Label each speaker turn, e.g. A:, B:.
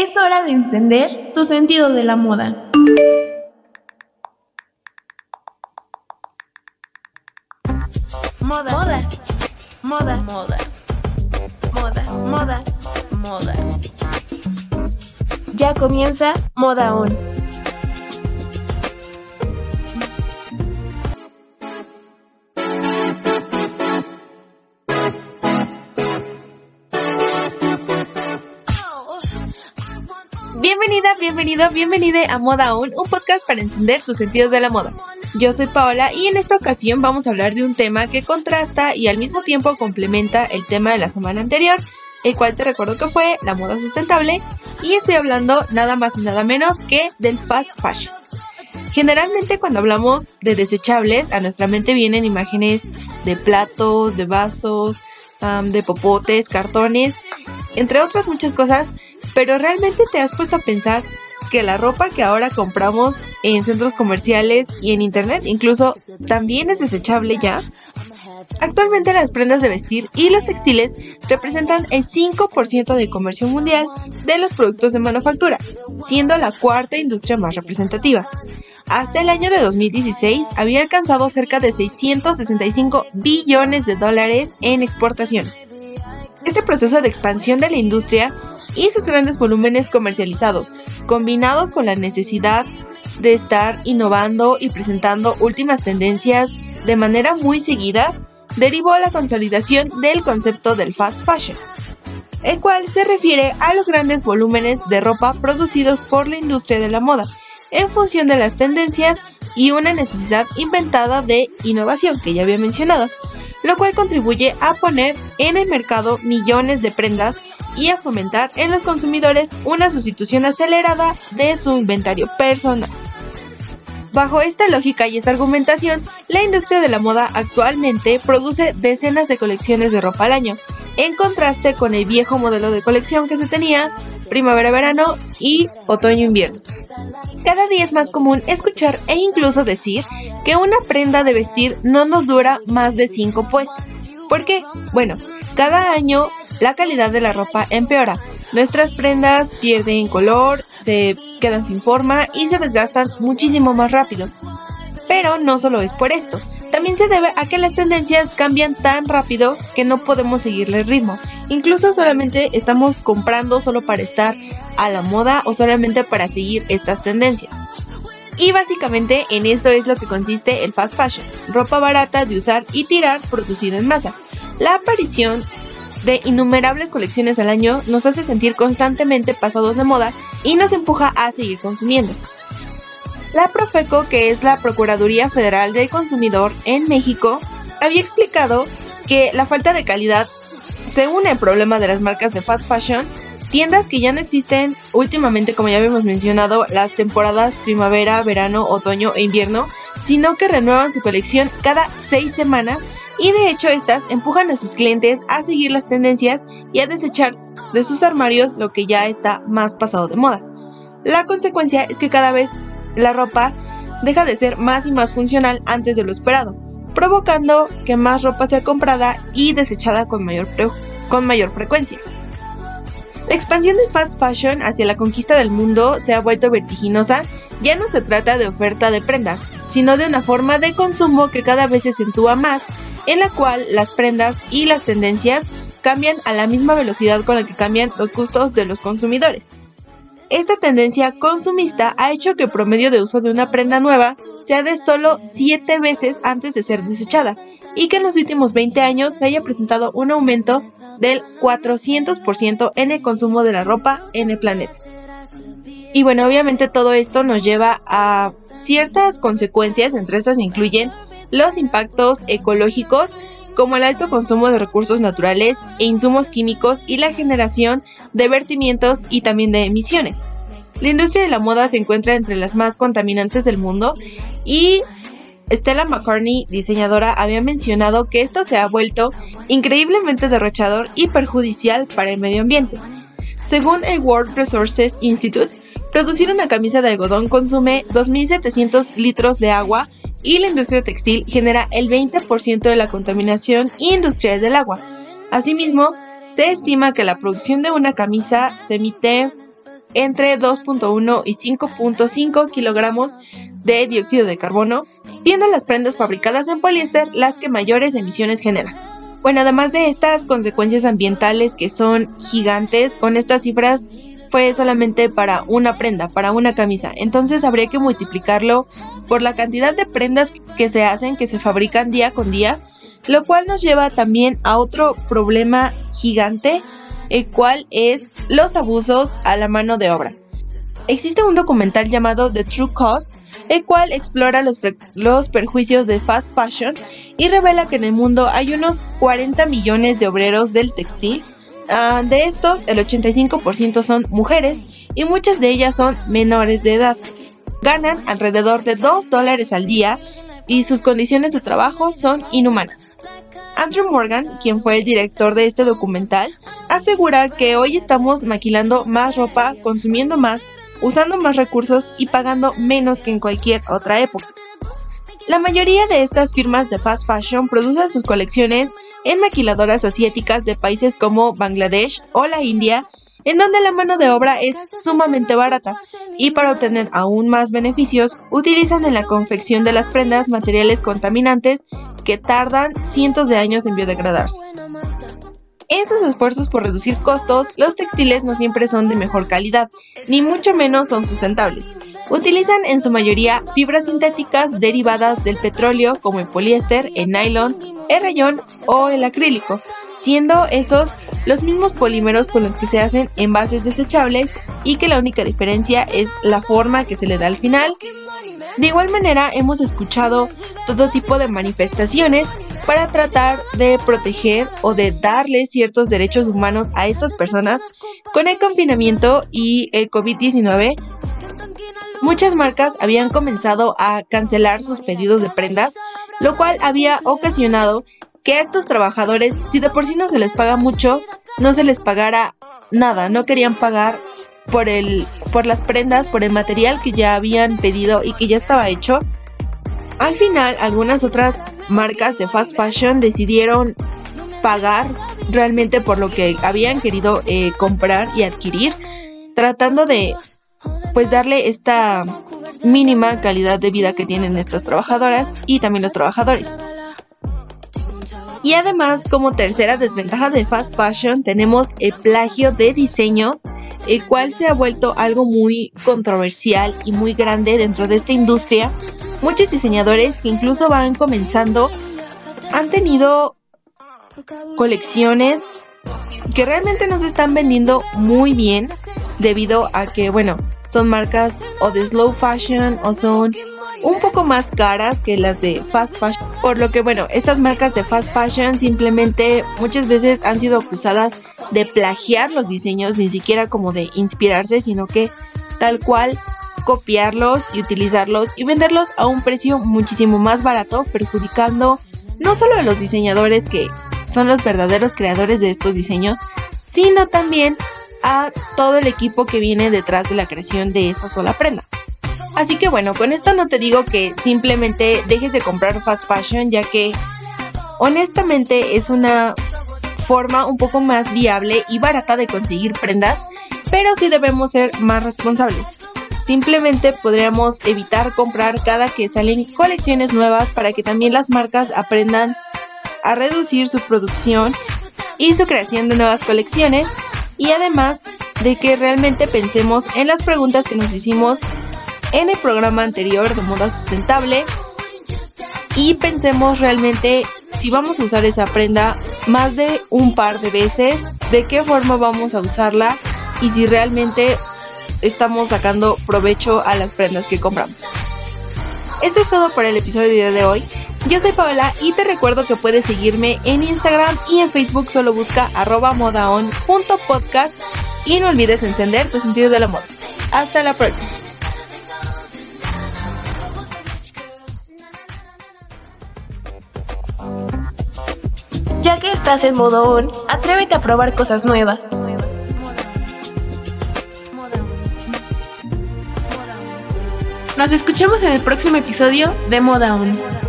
A: Es hora de encender tu sentido de la moda.
B: Moda.
A: Moda. Moda.
B: Moda.
A: Moda. Moda.
B: Moda.
A: Ya comienza Moda On. Bienvenida, bienvenido, bienvenida a Moda On, un podcast para encender tus sentidos de la moda. Yo soy Paola y en esta ocasión vamos a hablar de un tema que contrasta y al mismo tiempo complementa el tema de la semana anterior, el cual te recuerdo que fue la moda sustentable, y estoy hablando nada más y nada menos que del fast fashion. Generalmente cuando hablamos de desechables, a nuestra mente vienen imágenes de platos, de vasos, de popotes, cartones, entre otras muchas cosas, pero realmente te has puesto a pensar que la ropa que ahora compramos en centros comerciales y en internet incluso también es desechable ya? Actualmente las prendas de vestir y los textiles representan el 5% de comercio mundial de los productos de manufactura, siendo la cuarta industria más representativa. Hasta el año de 2016 había alcanzado cerca de 665 billones de dólares en exportaciones. Este proceso de expansión de la industria y sus grandes volúmenes comercializados, combinados con la necesidad de estar innovando y presentando últimas tendencias de manera muy seguida, derivó a la consolidación del concepto del fast fashion, el cual se refiere a los grandes volúmenes de ropa producidos por la industria de la moda, en función de las tendencias y una necesidad inventada de innovación que ya había mencionado, lo cual contribuye a poner en el mercado millones de prendas y a fomentar en los consumidores una sustitución acelerada de su inventario personal. Bajo esta lógica y esta argumentación, la industria de la moda actualmente produce decenas de colecciones de ropa al año, en contraste con el viejo modelo de colección que se tenía primavera-verano y otoño-invierno. Cada día es más común escuchar e incluso decir que una prenda de vestir no nos dura más de 5 puestas. ¿Por qué? Bueno, cada año la calidad de la ropa empeora. Nuestras prendas pierden color, se quedan sin forma y se desgastan muchísimo más rápido. Pero no solo es por esto, también se debe a que las tendencias cambian tan rápido que no podemos seguirle el ritmo. Incluso solamente estamos comprando solo para estar a la moda o solamente para seguir estas tendencias. Y básicamente en esto es lo que consiste el fast fashion, ropa barata de usar y tirar producida en masa. La aparición de innumerables colecciones al año nos hace sentir constantemente pasados de moda y nos empuja a seguir consumiendo. La Profeco, que es la Procuraduría Federal del Consumidor en México, había explicado que la falta de calidad se une al problema de las marcas de fast fashion, tiendas que ya no existen últimamente, como ya habíamos mencionado, las temporadas primavera, verano, otoño e invierno, sino que renuevan su colección cada seis semanas y de hecho estas empujan a sus clientes a seguir las tendencias y a desechar de sus armarios lo que ya está más pasado de moda. La consecuencia es que cada vez la ropa deja de ser más y más funcional antes de lo esperado, provocando que más ropa sea comprada y desechada con mayor, con mayor frecuencia. La expansión del fast fashion hacia la conquista del mundo se ha vuelto vertiginosa, ya no se trata de oferta de prendas, sino de una forma de consumo que cada vez se acentúa más, en la cual las prendas y las tendencias cambian a la misma velocidad con la que cambian los gustos de los consumidores. Esta tendencia consumista ha hecho que el promedio de uso de una prenda nueva sea de solo 7 veces antes de ser desechada y que en los últimos 20 años se haya presentado un aumento del 400% en el consumo de la ropa en el planeta. Y bueno, obviamente todo esto nos lleva a ciertas consecuencias, entre estas incluyen los impactos ecológicos, como el alto consumo de recursos naturales e insumos químicos y la generación de vertimientos y también de emisiones. La industria de la moda se encuentra entre las más contaminantes del mundo y Stella McCartney, diseñadora, había mencionado que esto se ha vuelto increíblemente derrochador y perjudicial para el medio ambiente. Según el World Resources Institute, producir una camisa de algodón consume 2.700 litros de agua y la industria textil genera el 20% de la contaminación industrial del agua. Asimismo, se estima que la producción de una camisa se emite entre 2.1 y 5.5 kilogramos de dióxido de carbono, siendo las prendas fabricadas en poliéster las que mayores emisiones generan. Bueno, además de estas consecuencias ambientales que son gigantes, con estas cifras fue solamente para una prenda, para una camisa. Entonces habría que multiplicarlo por la cantidad de prendas que se hacen, que se fabrican día con día, lo cual nos lleva también a otro problema gigante, el cual es los abusos a la mano de obra. Existe un documental llamado The True Cost, el cual explora los, los, perjuicios de fast fashion y revela que en el mundo hay unos 40 millones de obreros del textil Ah, de estos, el 85% son mujeres y muchas de ellas son menores de edad. Ganan alrededor de 2 dólares al día y sus condiciones de trabajo son inhumanas. Andrew Morgan, quien fue el director de este documental, asegura que hoy estamos maquilando más ropa, consumiendo más, usando más recursos y pagando menos que en cualquier otra época. La mayoría de estas firmas de fast fashion producen sus colecciones en maquiladoras asiáticas de países como Bangladesh o la India, en donde la mano de obra es sumamente barata y para obtener aún más beneficios utilizan en la confección de las prendas materiales contaminantes que tardan cientos de años en biodegradarse. En sus esfuerzos por reducir costos, los textiles no siempre son de mejor calidad, ni mucho menos son sustentables. Utilizan en su mayoría fibras sintéticas derivadas del petróleo como el poliéster, el nylon, el rayón o el acrílico, siendo esos los mismos polímeros con los que se hacen envases desechables y que la única diferencia es la forma que se le da al final. De igual manera hemos escuchado todo tipo de manifestaciones para tratar de proteger o de darle ciertos derechos humanos a estas personas con el confinamiento y el COVID-19 muchas marcas habían comenzado a cancelar sus pedidos de prendas, lo cual había ocasionado que a estos trabajadores, si de por sí no se les paga mucho, no se les pagara nada, no querían pagar por el por las prendas, por el material que ya habían pedido y que ya estaba hecho. Al final, algunas otras marcas de fast fashion decidieron pagar realmente por lo que habían querido eh, comprar y adquirir, tratando de pues darle esta mínima calidad de vida que tienen estas trabajadoras y también los trabajadores. Y además, como tercera desventaja de fast fashion, tenemos el plagio de diseños, el cual se ha vuelto algo muy controversial y muy grande dentro de esta industria. Muchos diseñadores que incluso van comenzando han tenido colecciones que realmente nos están vendiendo muy bien debido a que, bueno, son marcas o de slow fashion o son un poco más caras que las de fast fashion. Por lo que bueno, estas marcas de fast fashion simplemente muchas veces han sido acusadas de plagiar los diseños, ni siquiera como de inspirarse, sino que tal cual copiarlos y utilizarlos y venderlos a un precio muchísimo más barato, perjudicando no solo a los diseñadores que son los verdaderos creadores de estos diseños, sino también a todo el equipo que viene detrás de la creación de esa sola prenda. Así que bueno, con esto no te digo que simplemente dejes de comprar fast fashion, ya que honestamente es una forma un poco más viable y barata de conseguir prendas, pero sí debemos ser más responsables. Simplemente podríamos evitar comprar cada que salen colecciones nuevas para que también las marcas aprendan a reducir su producción y su creación de nuevas colecciones y además de que realmente pensemos en las preguntas que nos hicimos en el programa anterior de moda sustentable y pensemos realmente si vamos a usar esa prenda más de un par de veces, de qué forma vamos a usarla y si realmente estamos sacando provecho a las prendas que compramos. Eso es todo por el episodio de hoy. Yo soy Paola y te recuerdo que puedes seguirme en Instagram y en Facebook solo busca arroba modaon.podcast y no olvides encender tu sentido del amor. Hasta la próxima.
B: Ya que estás en modo on, atrévete a probar cosas nuevas. Nos escuchamos en el próximo episodio de Moda On.